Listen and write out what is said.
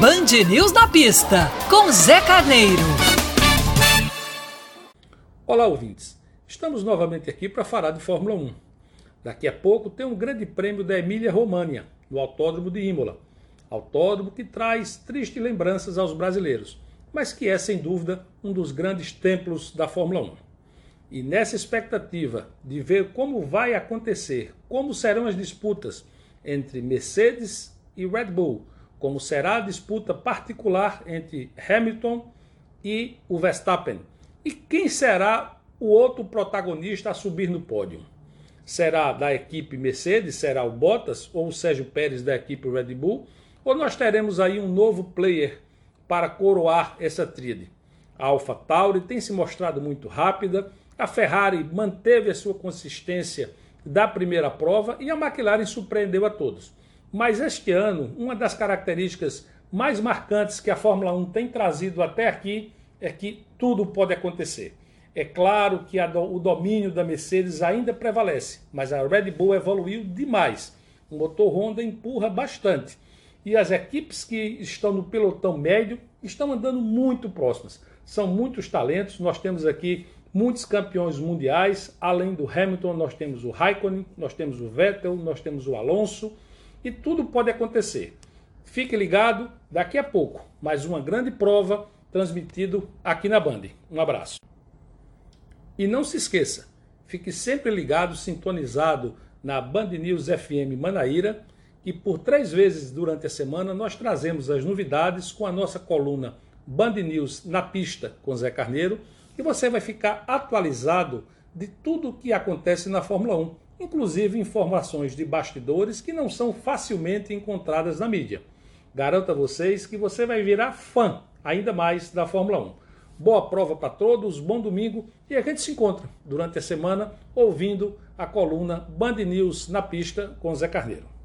Band News na pista, com Zé Carneiro. Olá, ouvintes. Estamos novamente aqui para falar de Fórmula 1. Daqui a pouco tem um grande prêmio da Emília-România, no Autódromo de Imola. Autódromo que traz tristes lembranças aos brasileiros, mas que é, sem dúvida, um dos grandes templos da Fórmula 1. E nessa expectativa de ver como vai acontecer, como serão as disputas entre Mercedes e Red Bull, como será a disputa particular entre Hamilton e o Verstappen, e quem será o outro protagonista a subir no pódio. Será da equipe Mercedes, será o Bottas ou o Sérgio Pérez da equipe Red Bull, ou nós teremos aí um novo player para coroar essa tríade? A Alpha Tauri tem se mostrado muito rápida, a Ferrari manteve a sua consistência da primeira prova e a McLaren surpreendeu a todos. Mas este ano, uma das características mais marcantes que a Fórmula 1 tem trazido até aqui é que tudo pode acontecer. É claro que do, o domínio da Mercedes ainda prevalece, mas a Red Bull evoluiu demais. O motor Honda empurra bastante. E as equipes que estão no pelotão médio estão andando muito próximas. São muitos talentos. Nós temos aqui muitos campeões mundiais. Além do Hamilton, nós temos o Raikkonen, nós temos o Vettel, nós temos o Alonso. E tudo pode acontecer. Fique ligado, daqui a pouco, mais uma grande prova transmitido aqui na Band. Um abraço. E não se esqueça, fique sempre ligado, sintonizado na Band News FM Manaíra, que por três vezes durante a semana nós trazemos as novidades com a nossa coluna Band News na pista com Zé Carneiro e você vai ficar atualizado de tudo o que acontece na Fórmula 1, inclusive informações de bastidores que não são facilmente encontradas na mídia. Garanto a vocês que você vai virar fã ainda mais da Fórmula 1. Boa prova para todos, bom domingo e a gente se encontra durante a semana ouvindo a coluna Band News na pista com Zé Carneiro.